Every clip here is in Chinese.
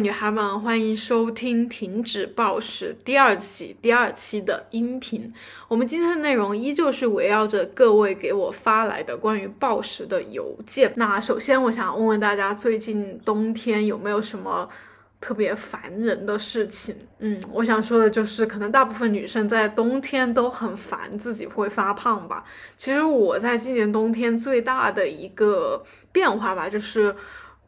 女孩们，欢迎收听《停止暴食》第二期第二期的音频。我们今天的内容依旧是围绕着各位给我发来的关于暴食的邮件。那首先，我想问问大家，最近冬天有没有什么特别烦人的事情？嗯，我想说的就是，可能大部分女生在冬天都很烦自己会发胖吧。其实我在今年冬天最大的一个变化吧，就是。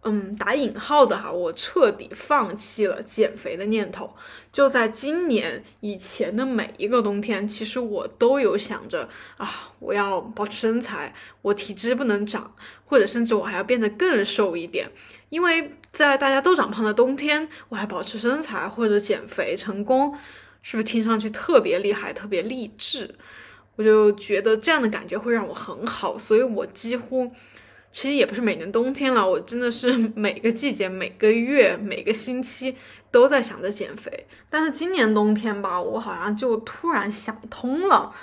嗯，打引号的哈，我彻底放弃了减肥的念头。就在今年以前的每一个冬天，其实我都有想着啊，我要保持身材，我体脂不能长，或者甚至我还要变得更瘦一点。因为在大家都长胖的冬天，我还保持身材或者减肥成功，是不是听上去特别厉害、特别励志？我就觉得这样的感觉会让我很好，所以我几乎。其实也不是每年冬天了，我真的是 每个季节、每个月、每个星期都在想着减肥。但是今年冬天吧，我好像就突然想通了，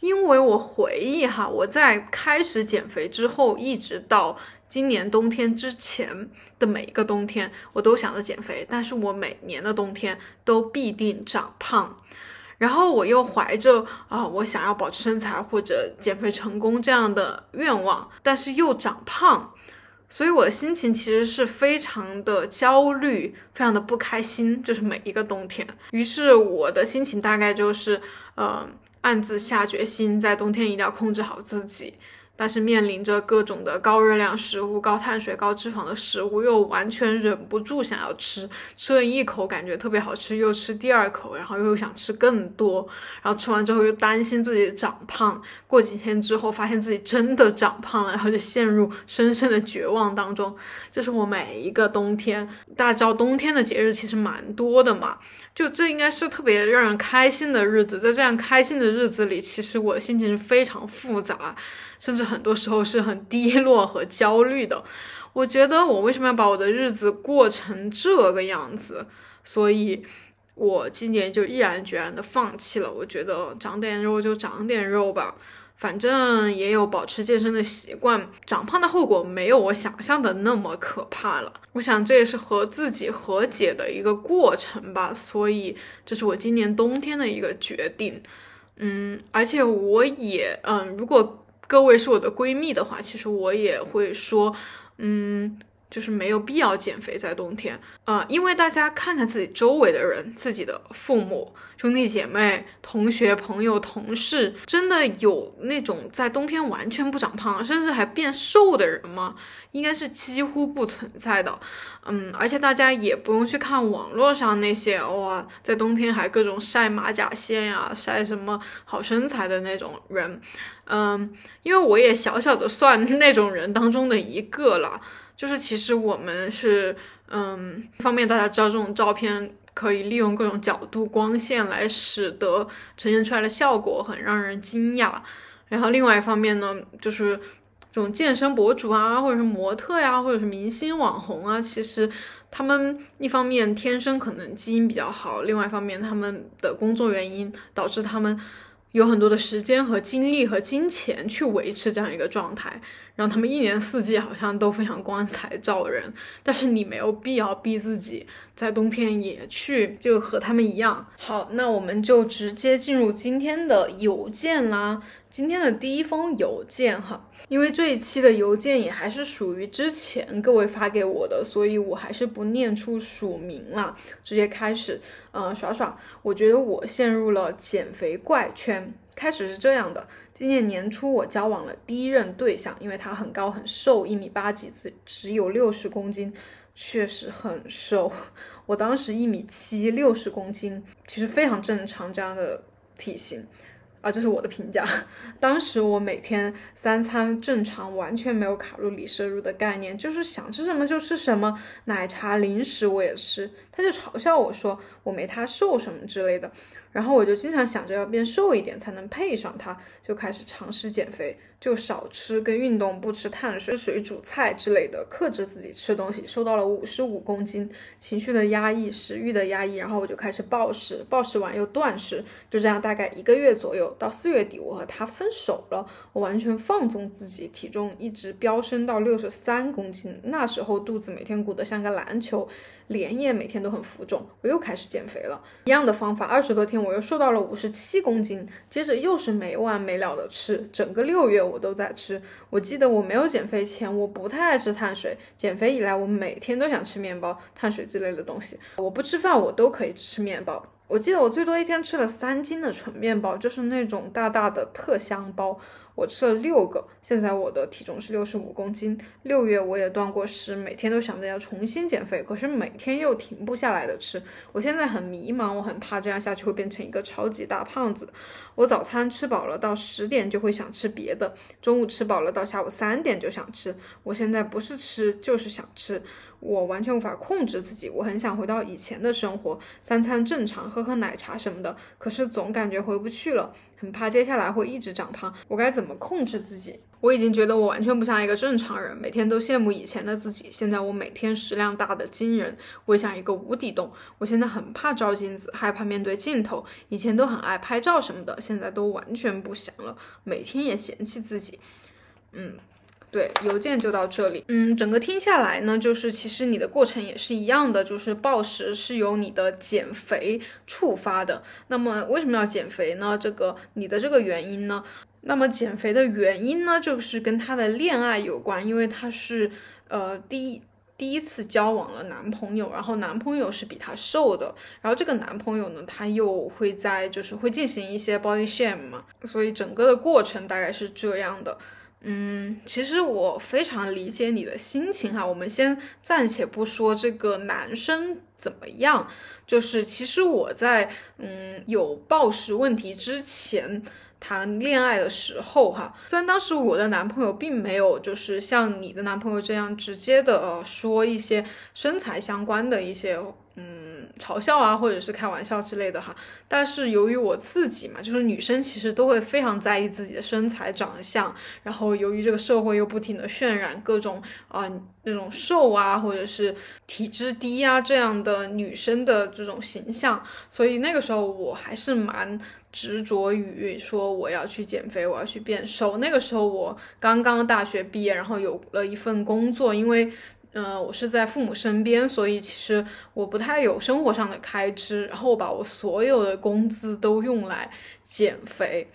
因为我回忆哈，我在开始减肥之后，一直到今年冬天之前的每一个冬天，我都想着减肥，但是我每年的冬天都必定长胖。然后我又怀着啊，我想要保持身材或者减肥成功这样的愿望，但是又长胖，所以我的心情其实是非常的焦虑，非常的不开心，就是每一个冬天。于是我的心情大概就是，呃，暗自下决心，在冬天一定要控制好自己。但是面临着各种的高热量食物、高碳水、高脂肪的食物，又完全忍不住想要吃，吃了一口感觉特别好吃，又吃第二口，然后又想吃更多，然后吃完之后又担心自己长胖，过几天之后发现自己真的长胖了，然后就陷入深深的绝望当中。这是我每一个冬天，大家知道冬天的节日其实蛮多的嘛，就这应该是特别让人开心的日子，在这样开心的日子里，其实我的心情是非常复杂。甚至很多时候是很低落和焦虑的。我觉得我为什么要把我的日子过成这个样子？所以，我今年就毅然决然的放弃了。我觉得长点肉就长点肉吧，反正也有保持健身的习惯，长胖的后果没有我想象的那么可怕了。我想这也是和自己和解的一个过程吧。所以，这是我今年冬天的一个决定。嗯，而且我也嗯，如果。各位是我的闺蜜的话，其实我也会说，嗯，就是没有必要减肥在冬天，呃，因为大家看看自己周围的人，自己的父母。兄弟姐妹、同学、朋友、同事，真的有那种在冬天完全不长胖，甚至还变瘦的人吗？应该是几乎不存在的。嗯，而且大家也不用去看网络上那些哇，在冬天还各种晒马甲线呀、晒什么好身材的那种人。嗯，因为我也小小的算那种人当中的一个了。就是其实我们是，嗯，一方面大家知道这种照片。可以利用各种角度、光线来使得呈现出来的效果很让人惊讶。然后另外一方面呢，就是这种健身博主啊，或者是模特呀，或者是明星网红啊，其实他们一方面天生可能基因比较好，另外一方面他们的工作原因导致他们有很多的时间和精力和金钱去维持这样一个状态。让他们一年四季好像都非常光彩照人，但是你没有必要逼自己在冬天也去就和他们一样。好，那我们就直接进入今天的邮件啦。今天的第一封邮件哈，因为这一期的邮件也还是属于之前各位发给我的，所以我还是不念出署名了，直接开始。呃，耍耍，我觉得我陷入了减肥怪圈。开始是这样的。今年年初，我交往了第一任对象，因为他很高很瘦，一米八几，只只有六十公斤，确实很瘦。我当时一米七，六十公斤，其实非常正常这样的体型，啊，这是我的评价。当时我每天三餐正常，完全没有卡路里摄入的概念，就是想吃什么就吃什么，奶茶零食我也吃。他就嘲笑我说我没他瘦什么之类的。然后我就经常想着要变瘦一点才能配上他，就开始尝试减肥，就少吃跟运动，不吃碳水、水煮菜之类的，克制自己吃东西，瘦到了五十五公斤。情绪的压抑，食欲的压抑，然后我就开始暴食，暴食完又断食，就这样大概一个月左右，到四月底我和他分手了，我完全放纵自己，体重一直飙升到六十三公斤，那时候肚子每天鼓得像个篮球。脸也每天都很浮肿，我又开始减肥了。一样的方法，二十多天我又瘦到了五十七公斤。接着又是没完没了的吃，整个六月我都在吃。我记得我没有减肥前，我不太爱吃碳水。减肥以来，我每天都想吃面包、碳水之类的东西。我不吃饭，我都可以吃面包。我记得我最多一天吃了三斤的纯面包，就是那种大大的特香包。我吃了六个，现在我的体重是六十五公斤。六月我也断过食，每天都想着要重新减肥，可是每天又停不下来的吃。我现在很迷茫，我很怕这样下去会变成一个超级大胖子。我早餐吃饱了，到十点就会想吃别的；中午吃饱了，到下午三点就想吃。我现在不是吃就是想吃。我完全无法控制自己，我很想回到以前的生活，三餐正常，喝喝奶茶什么的。可是总感觉回不去了，很怕接下来会一直长胖。我该怎么控制自己？我已经觉得我完全不像一个正常人，每天都羡慕以前的自己。现在我每天食量大的惊人，我像一个无底洞。我现在很怕照镜子，害怕面对镜头。以前都很爱拍照什么的，现在都完全不想了。每天也嫌弃自己，嗯。对，邮件就到这里。嗯，整个听下来呢，就是其实你的过程也是一样的，就是暴食是由你的减肥触发的。那么为什么要减肥呢？这个你的这个原因呢？那么减肥的原因呢，就是跟他的恋爱有关，因为他是呃第一第一次交往了男朋友，然后男朋友是比他瘦的，然后这个男朋友呢，他又会在就是会进行一些 body shame 嘛，所以整个的过程大概是这样的。嗯，其实我非常理解你的心情哈。我们先暂且不说这个男生怎么样，就是其实我在嗯有暴食问题之前谈恋爱的时候哈，虽然当时我的男朋友并没有就是像你的男朋友这样直接的呃说一些身材相关的一些。嗯，嘲笑啊，或者是开玩笑之类的哈。但是由于我自己嘛，就是女生其实都会非常在意自己的身材长相。然后由于这个社会又不停的渲染各种啊那种瘦啊，或者是体质低啊这样的女生的这种形象，所以那个时候我还是蛮执着于说我要去减肥，我要去变瘦。那个时候我刚刚大学毕业，然后有了一份工作，因为。嗯，我是在父母身边，所以其实我不太有生活上的开支，然后我把我所有的工资都用来减肥，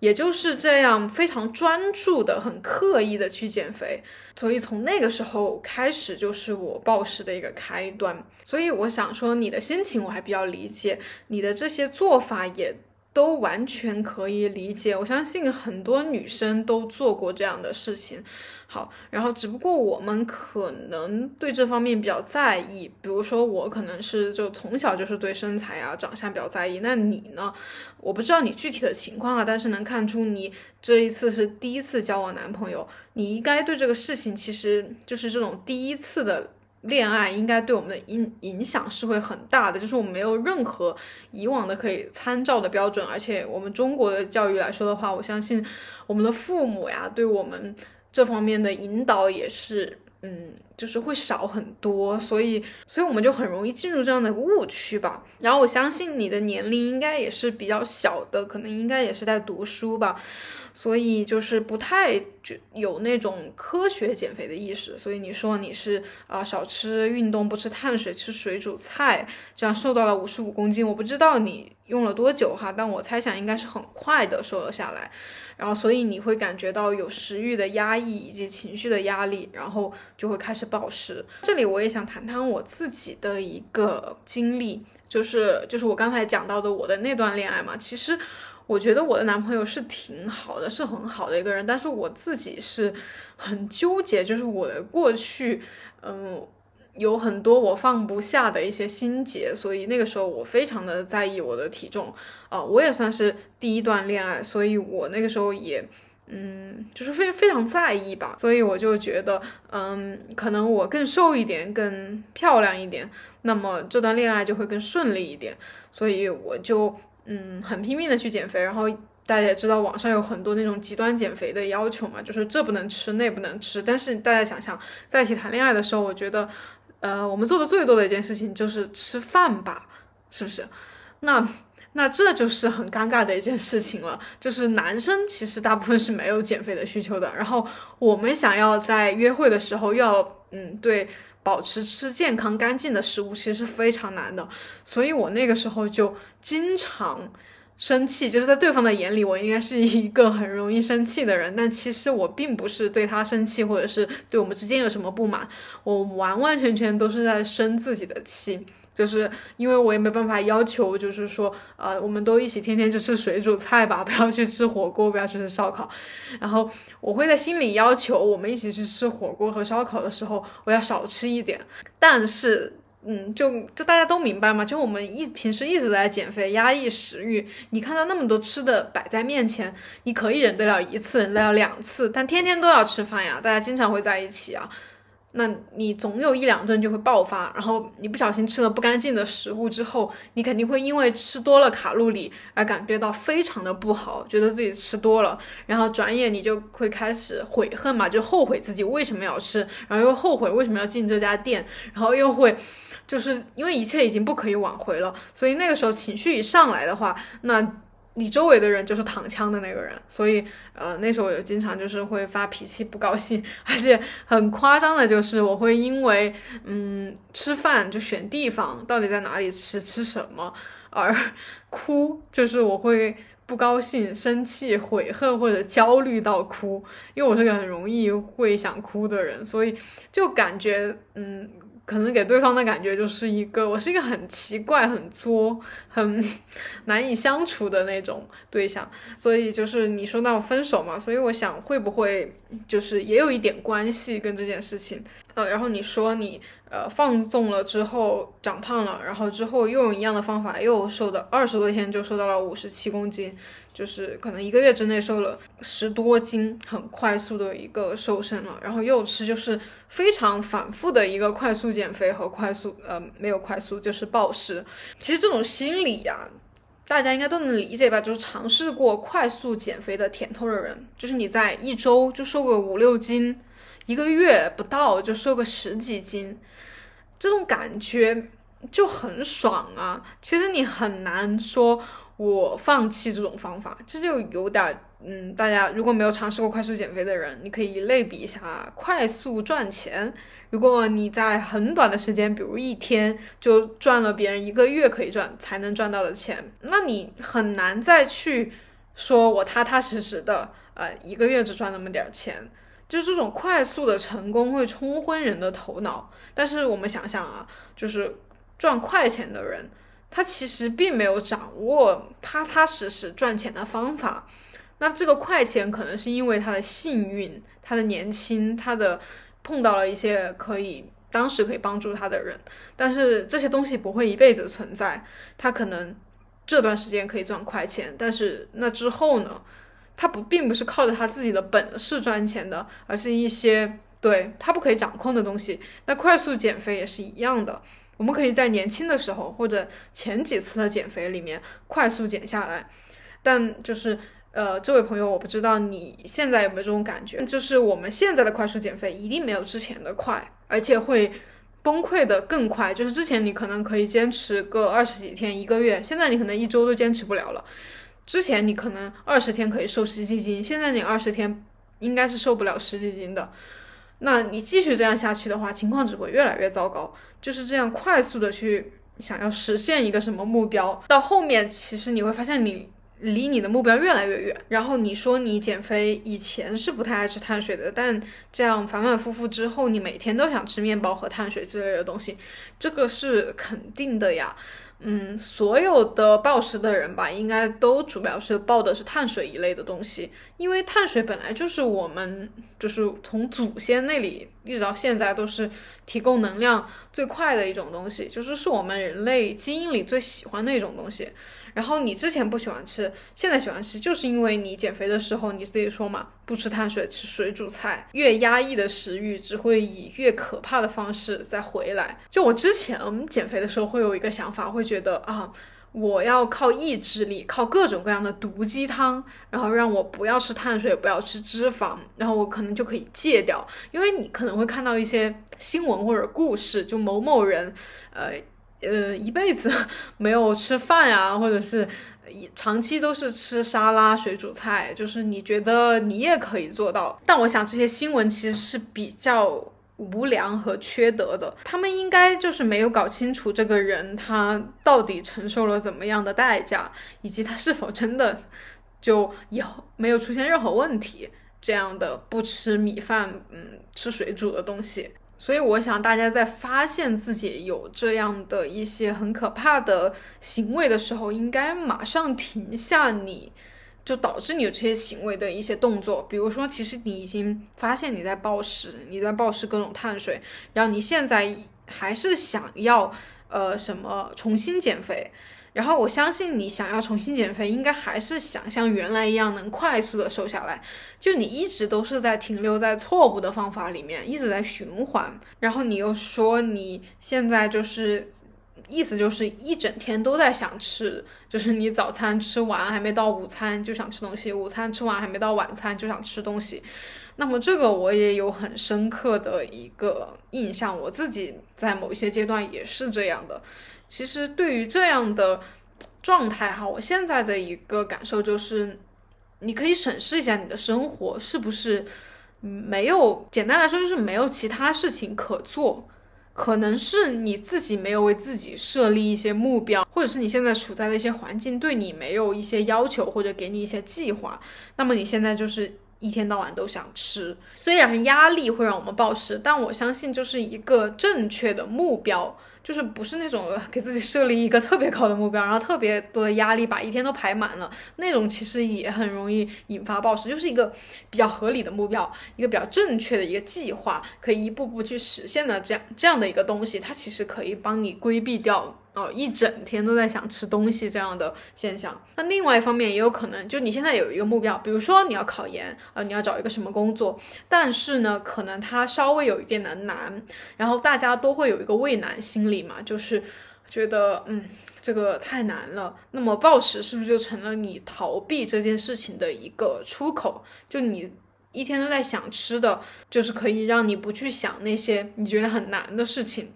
也就是这样非常专注的、很刻意的去减肥，所以从那个时候开始就是我暴食的一个开端。所以我想说，你的心情我还比较理解，你的这些做法也。都完全可以理解，我相信很多女生都做过这样的事情。好，然后只不过我们可能对这方面比较在意，比如说我可能是就从小就是对身材啊、长相比较在意。那你呢？我不知道你具体的情况啊，但是能看出你这一次是第一次交往男朋友，你应该对这个事情其实就是这种第一次的。恋爱应该对我们的影影响是会很大的，就是我们没有任何以往的可以参照的标准，而且我们中国的教育来说的话，我相信我们的父母呀，对我们这方面的引导也是，嗯，就是会少很多，所以，所以我们就很容易进入这样的误区吧。然后我相信你的年龄应该也是比较小的，可能应该也是在读书吧。所以就是不太就有那种科学减肥的意识，所以你说你是啊少吃运动不吃碳水吃水煮菜，这样瘦到了五十五公斤。我不知道你用了多久哈，但我猜想应该是很快的瘦了下来。然后所以你会感觉到有食欲的压抑以及情绪的压力，然后就会开始暴食。这里我也想谈谈我自己的一个经历，就是就是我刚才讲到的我的那段恋爱嘛，其实。我觉得我的男朋友是挺好的，是很好的一个人，但是我自己是很纠结，就是我的过去，嗯，有很多我放不下的一些心结，所以那个时候我非常的在意我的体重啊，我也算是第一段恋爱，所以我那个时候也，嗯，就是非非常在意吧，所以我就觉得，嗯，可能我更瘦一点，更漂亮一点，那么这段恋爱就会更顺利一点，所以我就。嗯很拼命的去减肥，然后大家也知道网上有很多那种极端减肥的要求嘛，就是这不能吃那不能吃。但是大家想想，在一起谈恋爱的时候，我觉得，呃，我们做的最多的一件事情就是吃饭吧，是不是？那。那这就是很尴尬的一件事情了，就是男生其实大部分是没有减肥的需求的，然后我们想要在约会的时候要嗯对保持吃健康干净的食物，其实是非常难的，所以我那个时候就经常生气，就是在对方的眼里，我应该是一个很容易生气的人，但其实我并不是对他生气，或者是对我们之间有什么不满，我完完全全都是在生自己的气。就是因为我也没办法要求，就是说，呃，我们都一起天天就吃水煮菜吧，不要去吃火锅，不要去吃烧烤。然后我会在心里要求，我们一起去吃火锅和烧烤的时候，我要少吃一点。但是，嗯，就就大家都明白嘛，就我们一平时一直在减肥，压抑食欲。你看到那么多吃的摆在面前，你可以忍得了一次，忍得了两次，但天天都要吃饭呀，大家经常会在一起啊。那你总有一两顿就会爆发，然后你不小心吃了不干净的食物之后，你肯定会因为吃多了卡路里而感觉到非常的不好，觉得自己吃多了，然后转眼你就会开始悔恨嘛，就后悔自己为什么要吃，然后又后悔为什么要进这家店，然后又会，就是因为一切已经不可以挽回了，所以那个时候情绪一上来的话，那。你周围的人就是躺枪的那个人，所以呃那时候我经常就是会发脾气、不高兴，而且很夸张的就是我会因为嗯吃饭就选地方到底在哪里吃吃什么而哭，就是我会不高兴、生气、悔恨或者焦虑到哭，因为我是个很容易会想哭的人，所以就感觉嗯。可能给对方的感觉就是一个我是一个很奇怪、很作、很难以相处的那种对象，所以就是你说到分手嘛，所以我想会不会就是也有一点关系跟这件事情。呃，然后你说你呃放纵了之后长胖了，然后之后又用一样的方法又瘦的二十多天就瘦到了五十七公斤。就是可能一个月之内瘦了十多斤，很快速的一个瘦身了，然后又吃，就是非常反复的一个快速减肥和快速呃没有快速就是暴食。其实这种心理呀，大家应该都能理解吧？就是尝试过快速减肥的甜头的人，就是你在一周就瘦个五六斤，一个月不到就瘦个十几斤，这种感觉就很爽啊。其实你很难说。我放弃这种方法，这就有点，嗯，大家如果没有尝试过快速减肥的人，你可以类比一下快速赚钱。如果你在很短的时间，比如一天就赚了别人一个月可以赚才能赚到的钱，那你很难再去说我踏踏实实的，呃，一个月只赚那么点钱。就这种快速的成功会冲昏人的头脑。但是我们想想啊，就是赚快钱的人。他其实并没有掌握踏踏实实赚钱的方法，那这个快钱可能是因为他的幸运，他的年轻，他的碰到了一些可以当时可以帮助他的人，但是这些东西不会一辈子存在，他可能这段时间可以赚快钱，但是那之后呢，他不并不是靠着他自己的本事赚钱的，而是一些对他不可以掌控的东西。那快速减肥也是一样的。我们可以在年轻的时候或者前几次的减肥里面快速减下来，但就是呃，这位朋友，我不知道你现在有没有这种感觉，就是我们现在的快速减肥一定没有之前的快，而且会崩溃的更快。就是之前你可能可以坚持个二十几天、一个月，现在你可能一周都坚持不了了。之前你可能二十天可以瘦十几斤，现在你二十天应该是瘦不了十几斤的。那你继续这样下去的话，情况只会越来越糟糕。就是这样快速的去想要实现一个什么目标，到后面其实你会发现你离你的目标越来越远。然后你说你减肥以前是不太爱吃碳水的，但这样反反复复之后，你每天都想吃面包和碳水之类的东西，这个是肯定的呀。嗯，所有的暴食的人吧，应该都主要是暴的是碳水一类的东西，因为碳水本来就是我们就是从祖先那里一直到现在都是提供能量最快的一种东西，就是是我们人类基因里最喜欢的一种东西。然后你之前不喜欢吃，现在喜欢吃，就是因为你减肥的时候你自己说嘛，不吃碳水，吃水煮菜。越压抑的食欲，只会以越可怕的方式再回来。就我之前减肥的时候，会有一个想法，会觉得啊，我要靠意志力，靠各种各样的毒鸡汤，然后让我不要吃碳水，不要吃脂肪，然后我可能就可以戒掉。因为你可能会看到一些新闻或者故事，就某某人，呃呃，一辈子 没有吃饭呀，或者是长期都是吃沙拉、水煮菜，就是你觉得你也可以做到。但我想这些新闻其实是比较。无良和缺德的，他们应该就是没有搞清楚这个人他到底承受了怎么样的代价，以及他是否真的就以后没有出现任何问题。这样的不吃米饭，嗯，吃水煮的东西。所以我想大家在发现自己有这样的一些很可怕的行为的时候，应该马上停下你。就导致你有这些行为的一些动作，比如说，其实你已经发现你在暴食，你在暴食各种碳水，然后你现在还是想要呃什么重新减肥，然后我相信你想要重新减肥，应该还是想像原来一样能快速的瘦下来，就你一直都是在停留在错误的方法里面，一直在循环，然后你又说你现在就是。意思就是一整天都在想吃，就是你早餐吃完还没到午餐就想吃东西，午餐吃完还没到晚餐就想吃东西。那么这个我也有很深刻的一个印象，我自己在某一些阶段也是这样的。其实对于这样的状态哈，我现在的一个感受就是，你可以审视一下你的生活是不是没有，简单来说就是没有其他事情可做。可能是你自己没有为自己设立一些目标，或者是你现在处在的一些环境对你没有一些要求，或者给你一些计划，那么你现在就是一天到晚都想吃。虽然压力会让我们暴食，但我相信就是一个正确的目标。就是不是那种 给自己设立一个特别高的目标，然后特别多的压力把一天都排满了，那种其实也很容易引发暴食。就是一个比较合理的目标，一个比较正确的一个计划，可以一步步去实现的这样这样的一个东西，它其实可以帮你规避掉。哦，一整天都在想吃东西这样的现象。那另外一方面也有可能，就你现在有一个目标，比如说你要考研，呃，你要找一个什么工作，但是呢，可能它稍微有一点的难，然后大家都会有一个畏难心理嘛，就是觉得嗯，这个太难了。那么暴食是不是就成了你逃避这件事情的一个出口？就你一天都在想吃的，就是可以让你不去想那些你觉得很难的事情。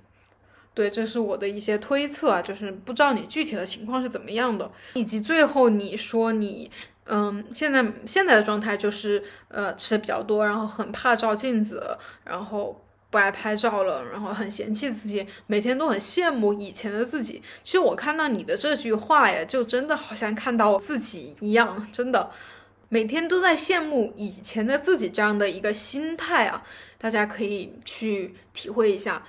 对，这是我的一些推测啊，就是不知道你具体的情况是怎么样的，以及最后你说你，嗯，现在现在的状态就是，呃，吃的比较多，然后很怕照镜子，然后不爱拍照了，然后很嫌弃自己，每天都很羡慕以前的自己。其实我看到你的这句话呀，就真的好像看到自己一样，真的，每天都在羡慕以前的自己这样的一个心态啊，大家可以去体会一下。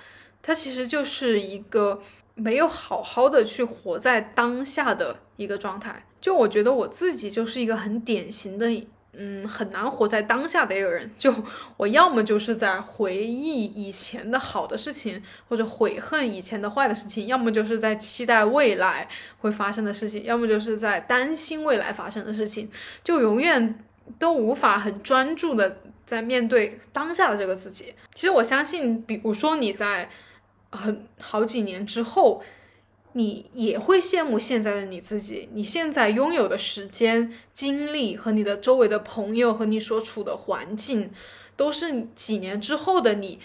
它其实就是一个没有好好的去活在当下的一个状态。就我觉得我自己就是一个很典型的，嗯，很难活在当下的一个人。就我要么就是在回忆以前的好的事情，或者悔恨以前的坏的事情；要么就是在期待未来会发生的事情；要么就是在担心未来发生的事情。就永远都无法很专注的在面对当下的这个自己。其实我相信，比如说你在。很好几年之后，你也会羡慕现在的你自己。你现在拥有的时间、精力和你的周围的朋友和你所处的环境，都是几年之后的你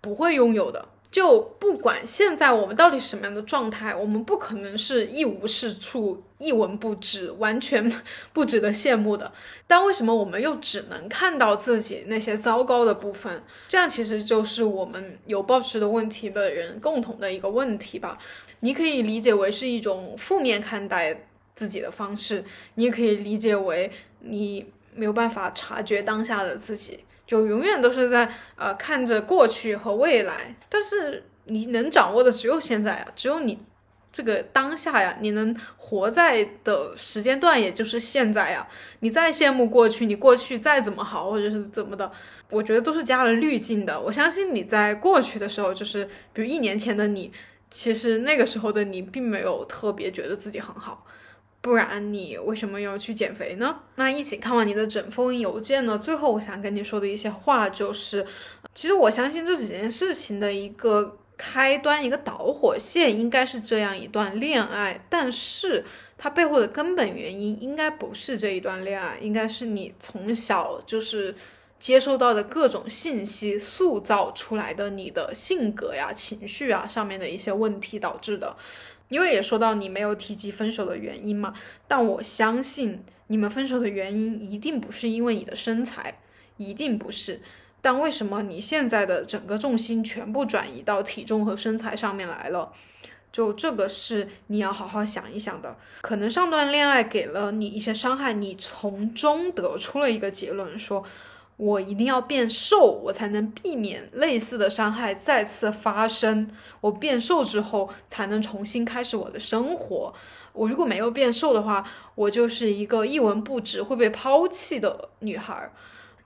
不会拥有的。就不管现在我们到底是什么样的状态，我们不可能是一无是处、一文不值、完全 不值得羡慕的。但为什么我们又只能看到自己那些糟糕的部分？这样其实就是我们有暴食的问题的人共同的一个问题吧。你可以理解为是一种负面看待自己的方式，你也可以理解为你没有办法察觉当下的自己。就永远都是在呃看着过去和未来，但是你能掌握的只有现在啊，只有你这个当下呀，你能活在的时间段也就是现在呀。你再羡慕过去，你过去再怎么好或者是怎么的，我觉得都是加了滤镜的。我相信你在过去的时候，就是比如一年前的你，其实那个时候的你并没有特别觉得自己很好。不然你为什么要去减肥呢？那一起看完你的整封邮件呢？最后我想跟你说的一些话就是，其实我相信这几件事情的一个开端，一个导火线，应该是这样一段恋爱，但是它背后的根本原因应该不是这一段恋爱，应该是你从小就是接收到的各种信息塑造出来的你的性格呀、情绪啊上面的一些问题导致的。因为也说到你没有提及分手的原因嘛，但我相信你们分手的原因一定不是因为你的身材，一定不是。但为什么你现在的整个重心全部转移到体重和身材上面来了？就这个是你要好好想一想的。可能上段恋爱给了你一些伤害，你从中得出了一个结论，说我一定要变瘦，我才能避免类似的伤害再次发生。我变瘦之后，才能重新开始我的生活。我如果没有变瘦的话，我就是一个一文不值会被抛弃的女孩。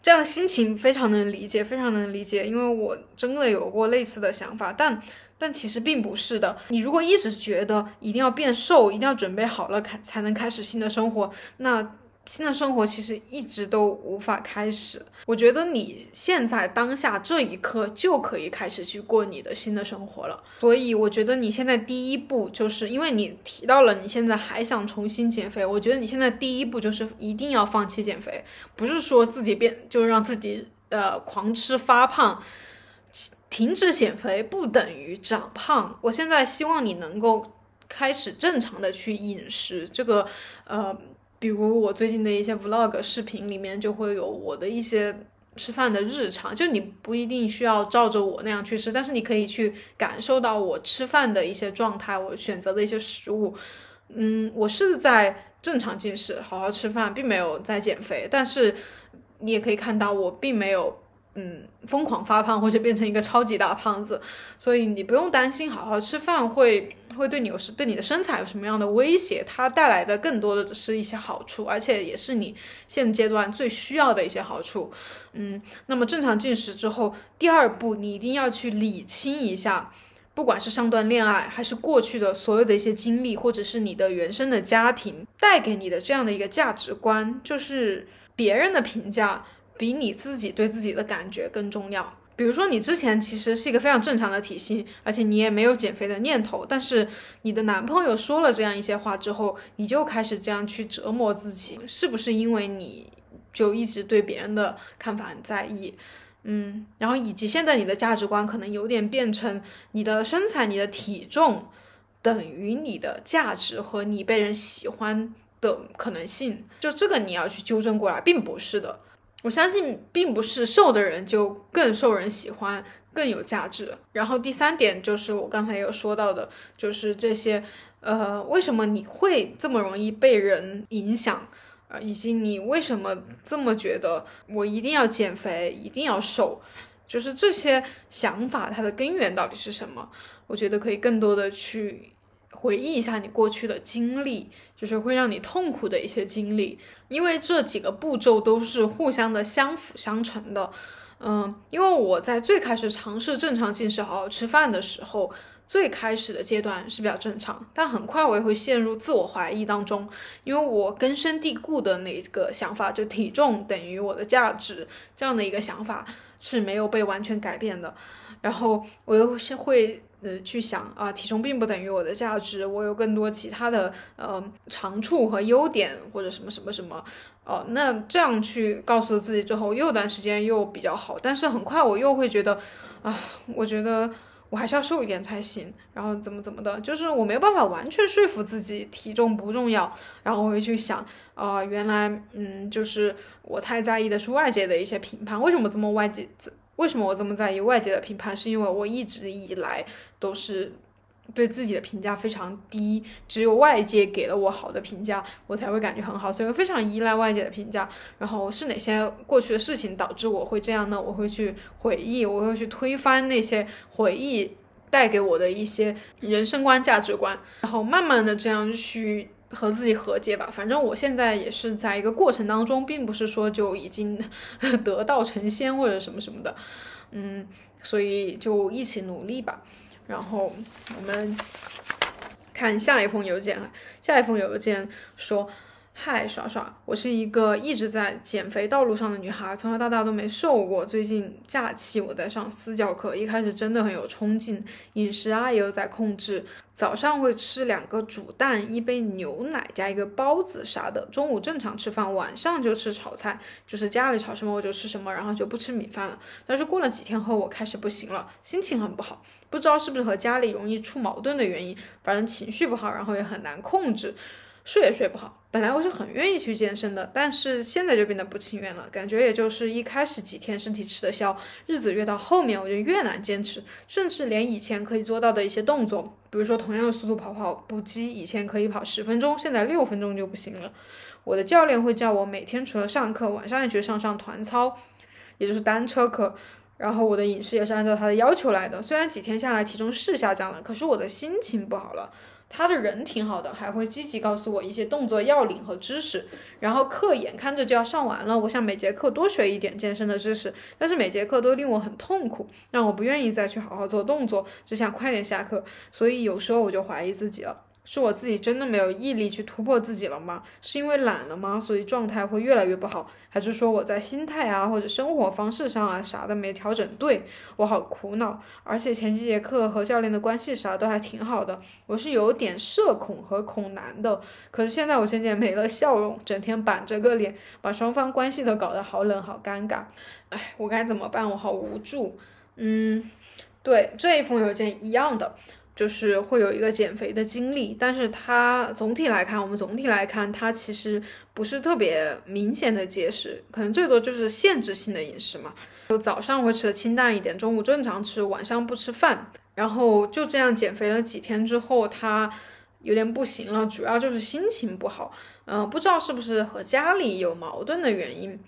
这样的心情非常能理解，非常能理解，因为我真的有过类似的想法，但但其实并不是的。你如果一直觉得一定要变瘦，一定要准备好了开才能开始新的生活，那。新的生活其实一直都无法开始。我觉得你现在当下这一刻就可以开始去过你的新的生活了。所以我觉得你现在第一步就是因为你提到了你现在还想重新减肥，我觉得你现在第一步就是一定要放弃减肥，不是说自己变就让自己呃狂吃发胖，停止减肥不等于长胖。我现在希望你能够开始正常的去饮食，这个呃。比如我最近的一些 vlog 视频里面就会有我的一些吃饭的日常，就你不一定需要照着我那样去吃，但是你可以去感受到我吃饭的一些状态，我选择的一些食物。嗯，我是在正常进食，好好吃饭，并没有在减肥，但是你也可以看到我并没有。嗯，疯狂发胖或者变成一个超级大胖子，所以你不用担心好好吃饭会会对你有什对你的身材有什么样的威胁，它带来的更多的是一些好处，而且也是你现阶段最需要的一些好处。嗯，那么正常进食之后，第二步你一定要去理清一下，不管是上段恋爱还是过去的所有的一些经历，或者是你的原生的家庭带给你的这样的一个价值观，就是别人的评价。比你自己对自己的感觉更重要。比如说，你之前其实是一个非常正常的体型，而且你也没有减肥的念头，但是你的男朋友说了这样一些话之后，你就开始这样去折磨自己，是不是因为你就一直对别人的看法很在意？嗯，然后以及现在你的价值观可能有点变成你的身材、你的体重等于你的价值和你被人喜欢的可能性，就这个你要去纠正过来，并不是的。我相信并不是瘦的人就更受人喜欢、更有价值。然后第三点就是我刚才有说到的，就是这些，呃，为什么你会这么容易被人影响呃？以及你为什么这么觉得我一定要减肥、一定要瘦？就是这些想法它的根源到底是什么？我觉得可以更多的去。回忆一下你过去的经历，就是会让你痛苦的一些经历，因为这几个步骤都是互相的相辅相成的。嗯，因为我在最开始尝试正常进食、好好吃饭的时候，最开始的阶段是比较正常，但很快我也会陷入自我怀疑当中，因为我根深蒂固的那个想法，就体重等于我的价值这样的一个想法是没有被完全改变的，然后我又是会。呃，去想啊，体重并不等于我的价值，我有更多其他的呃长处和优点，或者什么什么什么，哦，那这样去告诉自己之后，又一段时间又比较好，但是很快我又会觉得，啊，我觉得我还是要瘦一点才行，然后怎么怎么的，就是我没有办法完全说服自己体重不重要，然后我会去想，啊，原来嗯，就是我太在意的是外界的一些评判，为什么这么外界？为什么我这么在意外界的评判？是因为我一直以来都是对自己的评价非常低，只有外界给了我好的评价，我才会感觉很好，所以我非常依赖外界的评价。然后是哪些过去的事情导致我会这样呢？我会去回忆，我会去推翻那些回忆带给我的一些人生观、价值观，然后慢慢的这样去。和自己和解吧，反正我现在也是在一个过程当中，并不是说就已经 得道成仙或者什么什么的，嗯，所以就一起努力吧。然后我们看下一封邮件，下一封邮件说，嗨，耍耍，我是一个一直在减肥道路上的女孩，从小到大都没瘦过。最近假期我在上私教课，一开始真的很有冲劲，饮食啊也有在控制。早上会吃两个煮蛋，一杯牛奶加一个包子啥的。中午正常吃饭，晚上就吃炒菜，就是家里炒什么我就吃什么，然后就不吃米饭了。但是过了几天后，我开始不行了，心情很不好，不知道是不是和家里容易出矛盾的原因，反正情绪不好，然后也很难控制。睡也睡不好，本来我是很愿意去健身的，但是现在就变得不情愿了。感觉也就是一开始几天身体吃得消，日子越到后面我就越难坚持，甚至连以前可以做到的一些动作，比如说同样的速度跑跑步机，以前可以跑十分钟，现在六分钟就不行了。我的教练会叫我每天除了上课，晚上也去上上团操，也就是单车课。然后我的饮食也是按照他的要求来的，虽然几天下来体重是下降了，可是我的心情不好了。他的人挺好的，还会积极告诉我一些动作要领和知识。然后课眼看着就要上完了，我想每节课多学一点健身的知识，但是每节课都令我很痛苦，让我不愿意再去好好做动作，只想快点下课。所以有时候我就怀疑自己了。是我自己真的没有毅力去突破自己了吗？是因为懒了吗？所以状态会越来越不好，还是说我在心态啊或者生活方式上啊啥的没调整对？我好苦恼。而且前几节课和教练的关系啥都还挺好的，我是有点社恐和恐男的。可是现在我渐渐没了笑容，整天板着个脸，把双方关系都搞得好冷好尴尬。哎，我该怎么办？我好无助。嗯，对这一封邮件一样的。就是会有一个减肥的经历，但是它总体来看，我们总体来看，它其实不是特别明显的节食，可能最多就是限制性的饮食嘛，就早上会吃的清淡一点，中午正常吃，晚上不吃饭，然后就这样减肥了几天之后，他有点不行了，主要就是心情不好，嗯，不知道是不是和家里有矛盾的原因。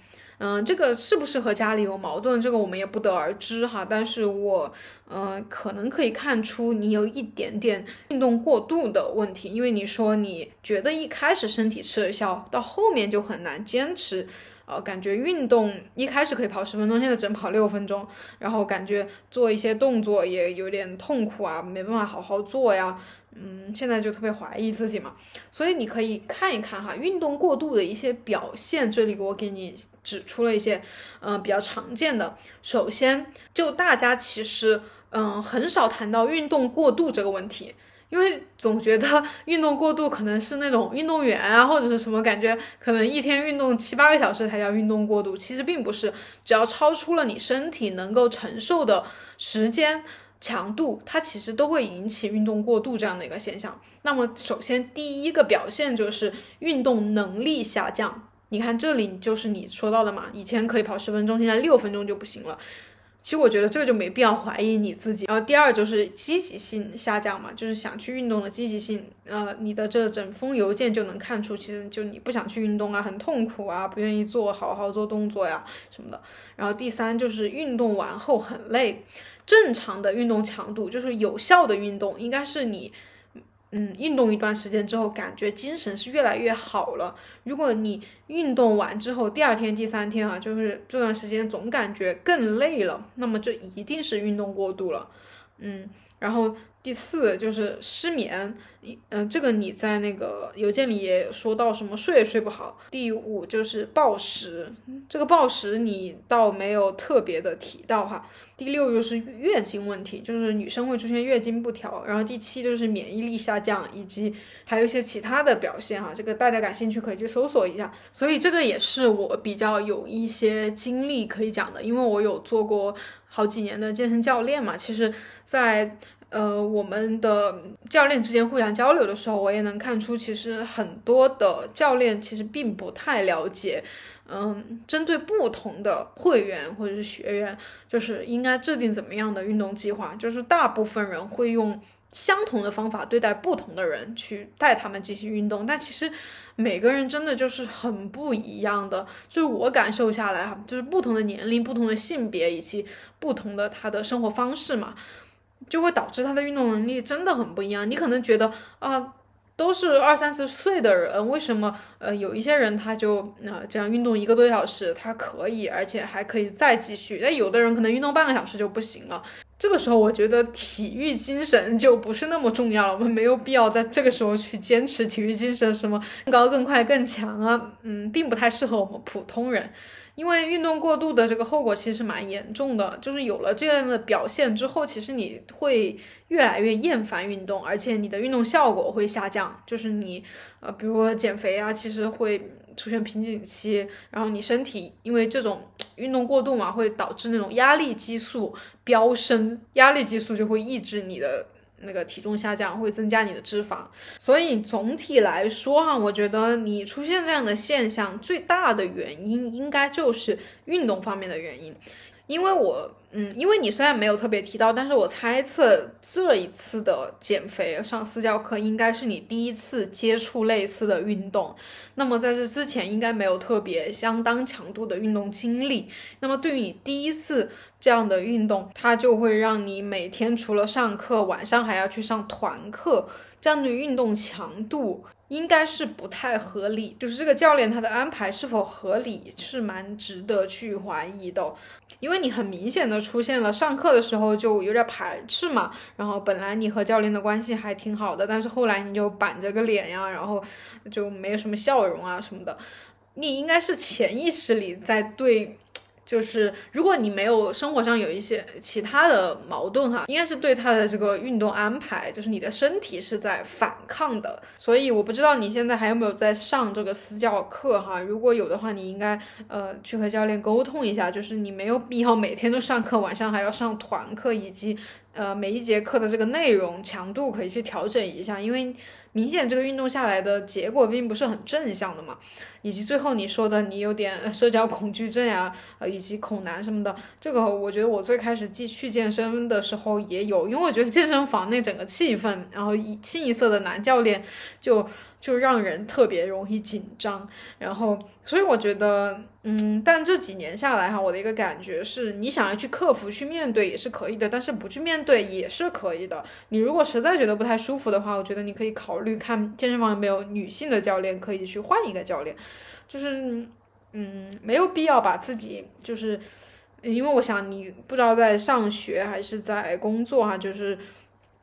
嗯，这个是不是和家里有矛盾？这个我们也不得而知哈。但是我，嗯，可能可以看出你有一点点运动过度的问题，因为你说你觉得一开始身体吃得消，到后面就很难坚持，呃，感觉运动一开始可以跑十分钟，现在只能跑六分钟，然后感觉做一些动作也有点痛苦啊，没办法好好做呀。嗯，现在就特别怀疑自己嘛，所以你可以看一看哈，运动过度的一些表现。这里我给你指出了一些，嗯，比较常见的。首先，就大家其实，嗯，很少谈到运动过度这个问题，因为总觉得 运动过度可能是那种运动员啊，或者是什么感觉，可能一天运动七八个小时才叫运动过度。其实并不是，只要超出了你身体能够承受的时间。强度它其实都会引起运动过度这样的一个现象。那么首先第一个表现就是运动能力下降。你看这里就是你说到的嘛，以前可以跑十分钟，现在六分钟就不行了。其实我觉得这个就没必要怀疑你自己。然后第二就是积极性下降嘛，就是想去运动的积极性。呃，你的这整封邮件就能看出，其实就你不想去运动啊，很痛苦啊，不愿意做好好做动作呀什么的。然后第三就是运动完后很累。正常的运动强度就是有效的运动，应该是你，嗯，运动一段时间之后，感觉精神是越来越好了。如果你运动完之后，第二天、第三天啊，就是这段时间总感觉更累了，那么就一定是运动过度了，嗯。然后第四就是失眠，嗯，这个你在那个邮件里也说到什么睡也睡不好。第五就是暴食，这个暴食你倒没有特别的提到哈。第六就是月经问题，就是女生会出现月经不调。然后第七就是免疫力下降，以及还有一些其他的表现哈。这个大家感兴趣可以去搜索一下。所以这个也是我比较有一些经历可以讲的，因为我有做过。好几年的健身教练嘛，其实，在呃我们的教练之间互相交流的时候，我也能看出，其实很多的教练其实并不太了解，嗯，针对不同的会员或者是学员，就是应该制定怎么样的运动计划，就是大部分人会用。相同的方法对待不同的人，去带他们进行运动，但其实每个人真的就是很不一样的。就是我感受下来哈，就是不同的年龄、不同的性别以及不同的他的生活方式嘛，就会导致他的运动能力真的很不一样。你可能觉得啊。都是二三十岁的人，为什么呃有一些人他就呃这样运动一个多小时他可以，而且还可以再继续，那有的人可能运动半个小时就不行了。这个时候我觉得体育精神就不是那么重要了，我们没有必要在这个时候去坚持体育精神，什么更高、更快、更强啊，嗯，并不太适合我们普通人。因为运动过度的这个后果其实蛮严重的，就是有了这样的表现之后，其实你会越来越厌烦运动，而且你的运动效果会下降。就是你，呃，比如说减肥啊，其实会出现瓶颈期，然后你身体因为这种运动过度嘛，会导致那种压力激素飙升，压力激素就会抑制你的。那个体重下降会增加你的脂肪，所以总体来说哈，我觉得你出现这样的现象最大的原因应该就是运动方面的原因，因为我。嗯，因为你虽然没有特别提到，但是我猜测这一次的减肥上私教课应该是你第一次接触类似的运动，那么在这之前应该没有特别相当强度的运动经历，那么对于你第一次这样的运动，它就会让你每天除了上课，晚上还要去上团课，这样的运动强度。应该是不太合理，就是这个教练他的安排是否合理，是蛮值得去怀疑的。因为你很明显的出现了上课的时候就有点排斥嘛，然后本来你和教练的关系还挺好的，但是后来你就板着个脸呀，然后就没有什么笑容啊什么的，你应该是潜意识里在对。就是如果你没有生活上有一些其他的矛盾哈，应该是对他的这个运动安排，就是你的身体是在反抗的。所以我不知道你现在还有没有在上这个私教课哈，如果有的话，你应该呃去和教练沟通一下，就是你没有必要每天都上课，晚上还要上团课，以及呃每一节课的这个内容强度可以去调整一下，因为。明显这个运动下来的结果并不是很正向的嘛，以及最后你说的你有点社交恐惧症呀，呃，以及恐男什么的，这个我觉得我最开始既去健身的时候也有，因为我觉得健身房那整个气氛，然后一清一色的男教练就。就让人特别容易紧张，然后，所以我觉得，嗯，但这几年下来哈，我的一个感觉是，你想要去克服、去面对也是可以的，但是不去面对也是可以的。你如果实在觉得不太舒服的话，我觉得你可以考虑看健身房有没有女性的教练，可以去换一个教练。就是，嗯，没有必要把自己，就是，因为我想你不知道在上学还是在工作哈，就是。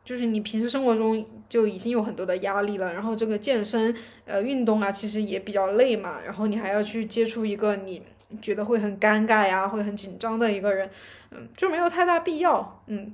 就是你平时生活中就已经有很多的压力了，然后这个健身呃运动啊，其实也比较累嘛，然后你还要去接触一个你觉得会很尴尬呀，会很紧张的一个人，嗯，就没有太大必要，嗯，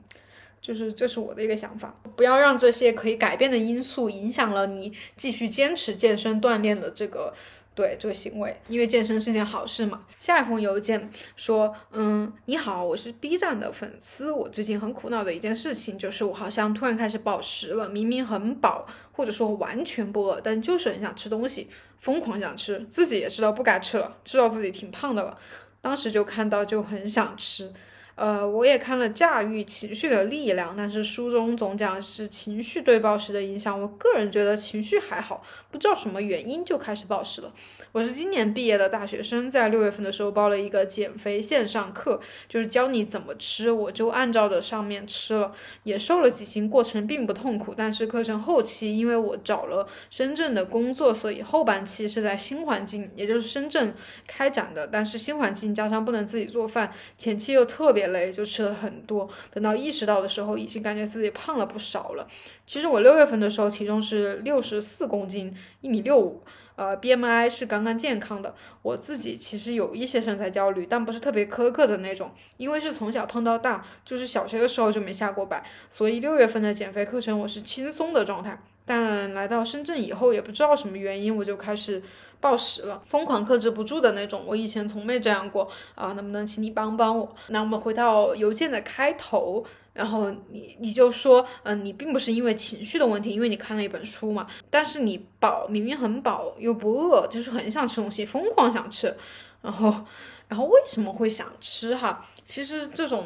就是这是我的一个想法，不要让这些可以改变的因素影响了你继续坚持健身锻炼的这个。对这个行为，因为健身是件好事嘛。下一封邮件说，嗯，你好，我是 B 站的粉丝。我最近很苦恼的一件事情就是，我好像突然开始暴食了。明明很饱，或者说完全不饿，但就是很想吃东西，疯狂想吃。自己也知道不该吃了，知道自己挺胖的了，当时就看到就很想吃。呃，我也看了《驾驭情绪的力量》，但是书中总讲是情绪对暴食的影响。我个人觉得情绪还好，不知道什么原因就开始暴食了。我是今年毕业的大学生，在六月份的时候报了一个减肥线上课，就是教你怎么吃，我就按照着上面吃了，也瘦了几斤，过程并不痛苦。但是课程后期，因为我找了深圳的工作，所以后半期是在新环境，也就是深圳开展的。但是新环境加上不能自己做饭，前期又特别累，就吃了很多。等到意识到的时候，已经感觉自己胖了不少了。其实我六月份的时候体重是六十四公斤，一米六五。呃，BMI 是刚刚健康的。我自己其实有一些身材焦虑，但不是特别苛刻的那种，因为是从小胖到大，就是小学的时候就没下过百，所以六月份的减肥课程我是轻松的状态。但来到深圳以后，也不知道什么原因，我就开始暴食了，疯狂克制不住的那种。我以前从没这样过啊，能不能请你帮帮我？那我们回到邮件的开头。然后你你就说，嗯，你并不是因为情绪的问题，因为你看了一本书嘛。但是你饱，明明很饱又不饿，就是很想吃东西，疯狂想吃。然后，然后为什么会想吃哈？其实这种，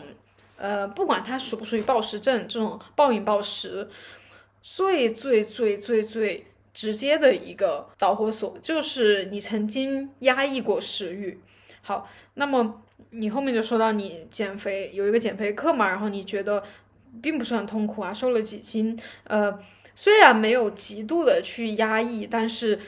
呃，不管它属不属于暴食症，这种暴饮暴食，最最最最最直接的一个导火索就是你曾经压抑过食欲。好，那么。你后面就说到你减肥有一个减肥课嘛，然后你觉得并不是很痛苦啊，瘦了几斤，呃，虽然没有极度的去压抑，但是。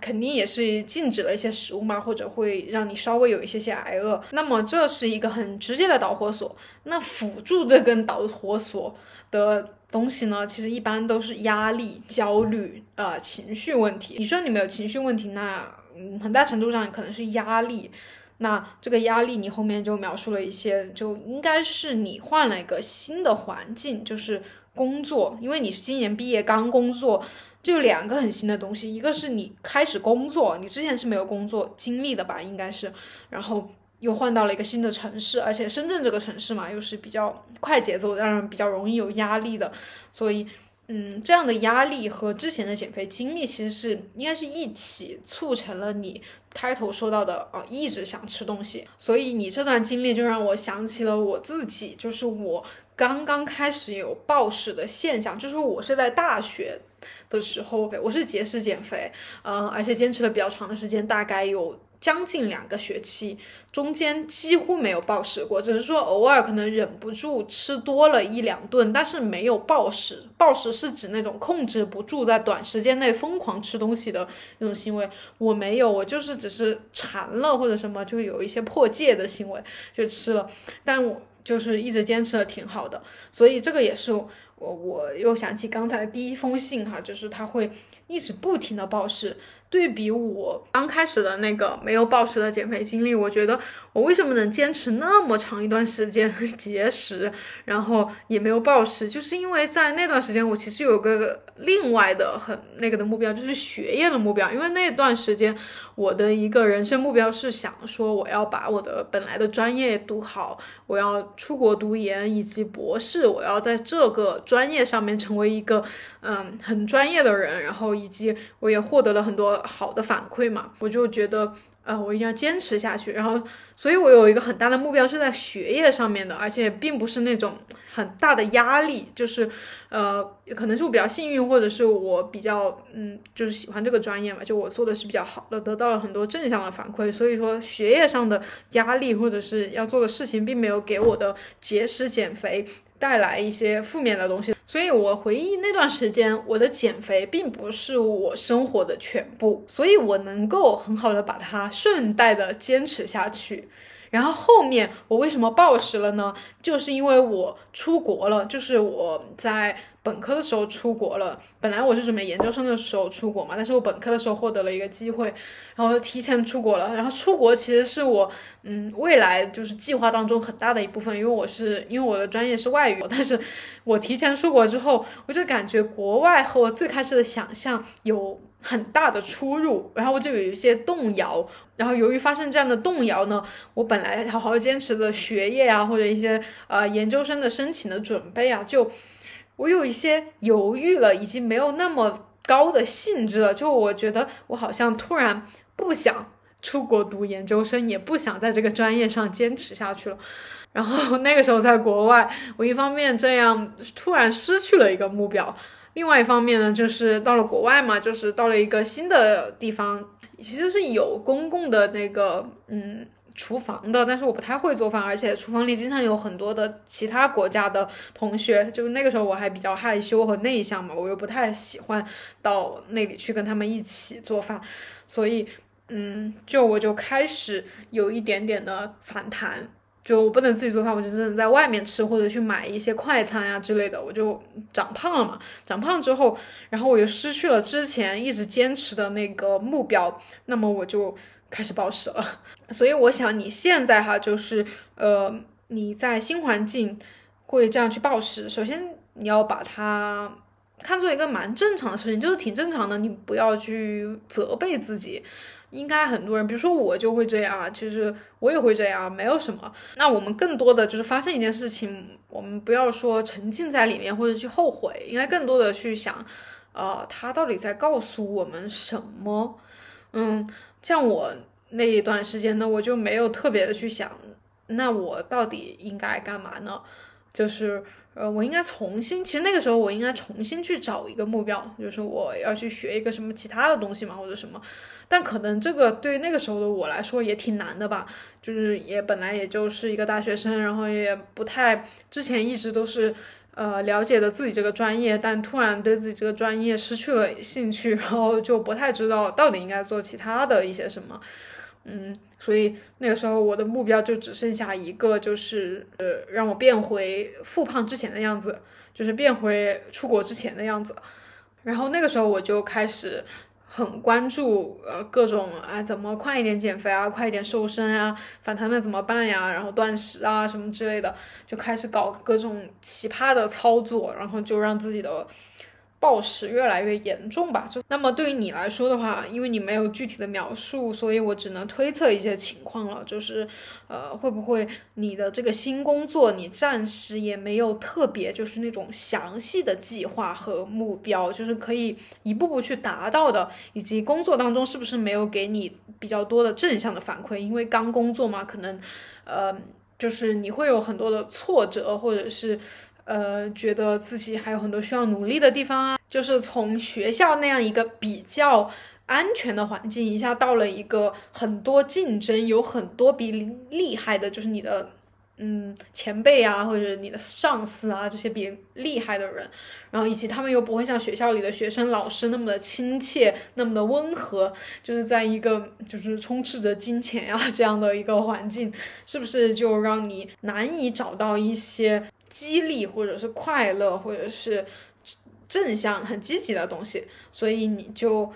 肯定也是禁止了一些食物嘛，或者会让你稍微有一些些挨饿。那么这是一个很直接的导火索。那辅助这根导火索的东西呢，其实一般都是压力、焦虑、呃情绪问题。你说你没有情绪问题，那很大程度上可能是压力。那这个压力你后面就描述了一些，就应该是你换了一个新的环境，就是工作，因为你是今年毕业刚工作。就两个很新的东西，一个是你开始工作，你之前是没有工作经历的吧，应该是，然后又换到了一个新的城市，而且深圳这个城市嘛，又是比较快节奏，让人比较容易有压力的，所以，嗯，这样的压力和之前的减肥经历其实是应该是一起促成了你开头说到的啊，一直想吃东西，所以你这段经历就让我想起了我自己，就是我刚刚开始有暴食的现象，就是我是在大学。的时候，我是节食减肥，嗯，而且坚持了比较长的时间，大概有将近两个学期，中间几乎没有暴食过，只是说偶尔可能忍不住吃多了一两顿，但是没有暴食。暴食是指那种控制不住在短时间内疯狂吃东西的那种行为，我没有，我就是只是馋了或者什么，就有一些破戒的行为就吃了，但我就是一直坚持的挺好的，所以这个也是。我我又想起刚才的第一封信哈，就是他会一直不停的暴食。对比我刚开始的那个没有暴食的减肥经历，我觉得我为什么能坚持那么长一段时间 节食，然后也没有暴食，就是因为在那段时间我其实有个另外的很那个的目标，就是学业的目标。因为那段时间我的一个人生目标是想说我要把我的本来的专业读好，我要出国读研以及博士，我要在这个专业上面成为一个嗯很专业的人，然后以及我也获得了很多。好的反馈嘛，我就觉得，呃，我一定要坚持下去。然后，所以我有一个很大的目标是在学业上面的，而且并不是那种很大的压力，就是，呃，可能是我比较幸运，或者是我比较，嗯，就是喜欢这个专业嘛，就我做的是比较好的，得到了很多正向的反馈。所以说，学业上的压力或者是要做的事情，并没有给我的节食减肥。带来一些负面的东西，所以我回忆那段时间，我的减肥并不是我生活的全部，所以我能够很好的把它顺带的坚持下去。然后后面我为什么暴食了呢？就是因为我出国了，就是我在。本科的时候出国了，本来我是准备研究生的时候出国嘛，但是我本科的时候获得了一个机会，然后提前出国了。然后出国其实是我嗯未来就是计划当中很大的一部分，因为我是因为我的专业是外语，但是我提前出国之后，我就感觉国外和我最开始的想象有很大的出入，然后我就有一些动摇。然后由于发生这样的动摇呢，我本来好好坚持的学业啊，或者一些呃研究生的申请的准备啊，就。我有一些犹豫了，已经没有那么高的兴致了。就我觉得，我好像突然不想出国读研究生，也不想在这个专业上坚持下去了。然后那个时候在国外，我一方面这样突然失去了一个目标，另外一方面呢，就是到了国外嘛，就是到了一个新的地方，其实是有公共的那个，嗯。厨房的，但是我不太会做饭，而且厨房里经常有很多的其他国家的同学，就是那个时候我还比较害羞和内向嘛，我又不太喜欢到那里去跟他们一起做饭，所以，嗯，就我就开始有一点点的反弹，就我不能自己做饭，我就只能在外面吃或者去买一些快餐呀之类的，我就长胖了嘛，长胖之后，然后我又失去了之前一直坚持的那个目标，那么我就。开始暴食了，所以我想你现在哈，就是呃，你在新环境会这样去暴食，首先你要把它看作一个蛮正常的事情，就是挺正常的，你不要去责备自己。应该很多人，比如说我就会这样，其实我也会这样，没有什么。那我们更多的就是发生一件事情，我们不要说沉浸在里面或者去后悔，应该更多的去想，呃，他到底在告诉我们什么？嗯。像我那一段时间呢，我就没有特别的去想，那我到底应该干嘛呢？就是，呃，我应该重新，其实那个时候我应该重新去找一个目标，就是我要去学一个什么其他的东西嘛，或者什么。但可能这个对那个时候的我来说也挺难的吧，就是也本来也就是一个大学生，然后也不太，之前一直都是。呃，了解的自己这个专业，但突然对自己这个专业失去了兴趣，然后就不太知道到底应该做其他的一些什么。嗯，所以那个时候我的目标就只剩下一个，就是呃，让我变回复胖之前的样子，就是变回出国之前的样子。然后那个时候我就开始。很关注呃各种啊怎么快一点减肥啊，快一点瘦身啊，反弹了怎么办呀？然后断食啊什么之类的，就开始搞各种奇葩的操作，然后就让自己的。暴食越来越严重吧？就那么对于你来说的话，因为你没有具体的描述，所以我只能推测一些情况了。就是，呃，会不会你的这个新工作，你暂时也没有特别就是那种详细的计划和目标，就是可以一步步去达到的？以及工作当中是不是没有给你比较多的正向的反馈？因为刚工作嘛，可能，呃，就是你会有很多的挫折，或者是。呃，觉得自己还有很多需要努力的地方啊，就是从学校那样一个比较安全的环境，一下到了一个很多竞争，有很多比厉害的，就是你的嗯前辈啊，或者你的上司啊，这些比厉害的人，然后以及他们又不会像学校里的学生老师那么的亲切，那么的温和，就是在一个就是充斥着金钱呀这样的一个环境，是不是就让你难以找到一些？激励或者是快乐，或者是正向、很积极的东西，所以你就，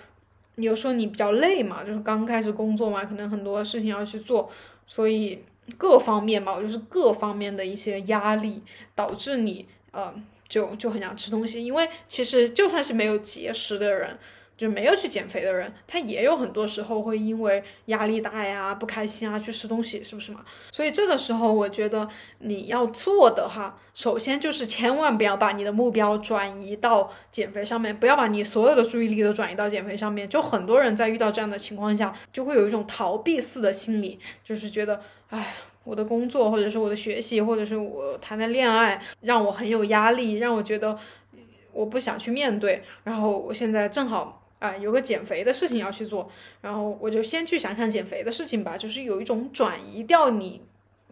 你又说你比较累嘛，就是刚开始工作嘛，可能很多事情要去做，所以各方面吧，就是各方面的一些压力，导致你呃，就就很想吃东西，因为其实就算是没有节食的人。就没有去减肥的人，他也有很多时候会因为压力大呀、不开心啊去吃东西，是不是嘛？所以这个时候，我觉得你要做的哈，首先就是千万不要把你的目标转移到减肥上面，不要把你所有的注意力都转移到减肥上面。就很多人在遇到这样的情况下，就会有一种逃避似的心理，就是觉得，哎，我的工作或者是我的学习或者是我谈的恋爱让我很有压力，让我觉得我不想去面对，然后我现在正好。啊，有个减肥的事情要去做，然后我就先去想想减肥的事情吧，就是有一种转移掉你。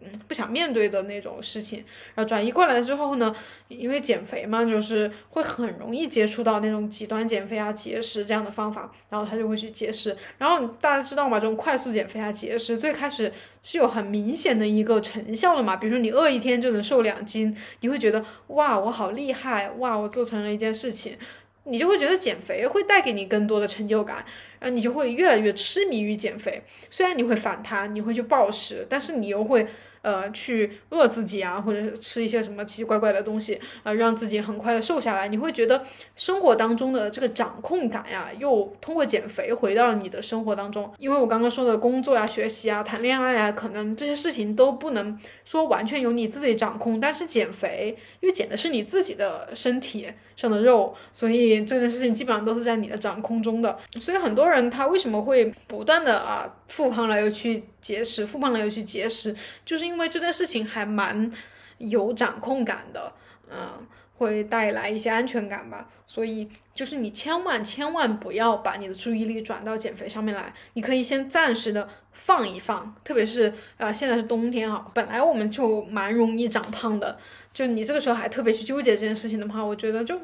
嗯，不想面对的那种事情，然后转移过来之后呢，因为减肥嘛，就是会很容易接触到那种极端减肥啊、节食这样的方法，然后他就会去节食。然后大家知道吗？这种快速减肥啊、节食，最开始是有很明显的一个成效的嘛。比如说你饿一天就能瘦两斤，你会觉得哇，我好厉害，哇，我做成了一件事情，你就会觉得减肥会带给你更多的成就感，然后你就会越来越痴迷于减肥。虽然你会反弹，你会去暴食，但是你又会。呃，去饿自己啊，或者吃一些什么奇奇怪怪的东西，呃，让自己很快的瘦下来。你会觉得生活当中的这个掌控感呀，又通过减肥回到了你的生活当中。因为我刚刚说的工作呀、学习啊、谈恋爱啊，可能这些事情都不能说完全由你自己掌控。但是减肥，因为减的是你自己的身体上的肉，所以这件事情基本上都是在你的掌控中的。所以很多人他为什么会不断的啊复胖了又去？节食，复胖了又去节食，就是因为这件事情还蛮有掌控感的，嗯，会带来一些安全感吧。所以就是你千万千万不要把你的注意力转到减肥上面来，你可以先暂时的放一放，特别是呃现在是冬天啊，本来我们就蛮容易长胖的，就你这个时候还特别去纠结这件事情的话，我觉得就。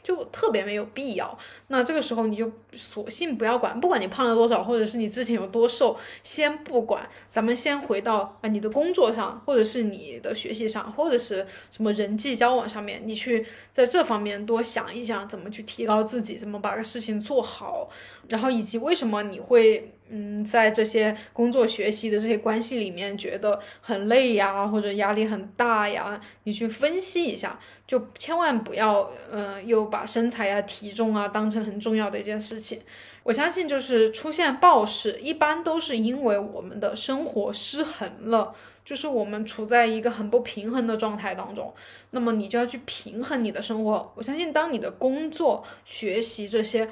就特别没有必要，那这个时候你就索性不要管，不管你胖了多少，或者是你之前有多瘦，先不管，咱们先回到啊你的工作上，或者是你的学习上，或者是什么人际交往上面，你去在这方面多想一想，怎么去提高自己，怎么把个事情做好，然后以及为什么你会。嗯，在这些工作、学习的这些关系里面，觉得很累呀，或者压力很大呀，你去分析一下，就千万不要，嗯，又把身材呀、体重啊当成很重要的一件事情。我相信，就是出现暴食，一般都是因为我们的生活失衡了，就是我们处在一个很不平衡的状态当中。那么你就要去平衡你的生活。我相信，当你的工作、学习这些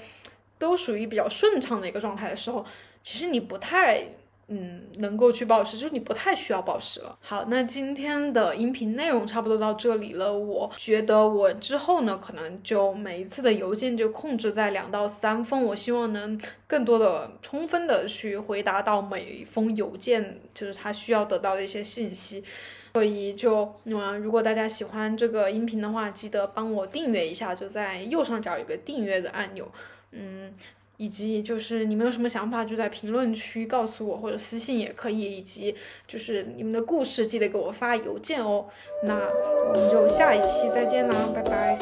都属于比较顺畅的一个状态的时候。其实你不太，嗯，能够去暴食，就是你不太需要暴食了。好，那今天的音频内容差不多到这里了。我觉得我之后呢，可能就每一次的邮件就控制在两到三封，我希望能更多的、充分的去回答到每一封邮件，就是他需要得到的一些信息。所以就嗯，如果大家喜欢这个音频的话，记得帮我订阅一下，就在右上角有个订阅的按钮，嗯。以及就是你们有什么想法就在评论区告诉我或者私信也可以以及就是你们的故事记得给我发邮件哦。那我们就下一期再见啦拜拜。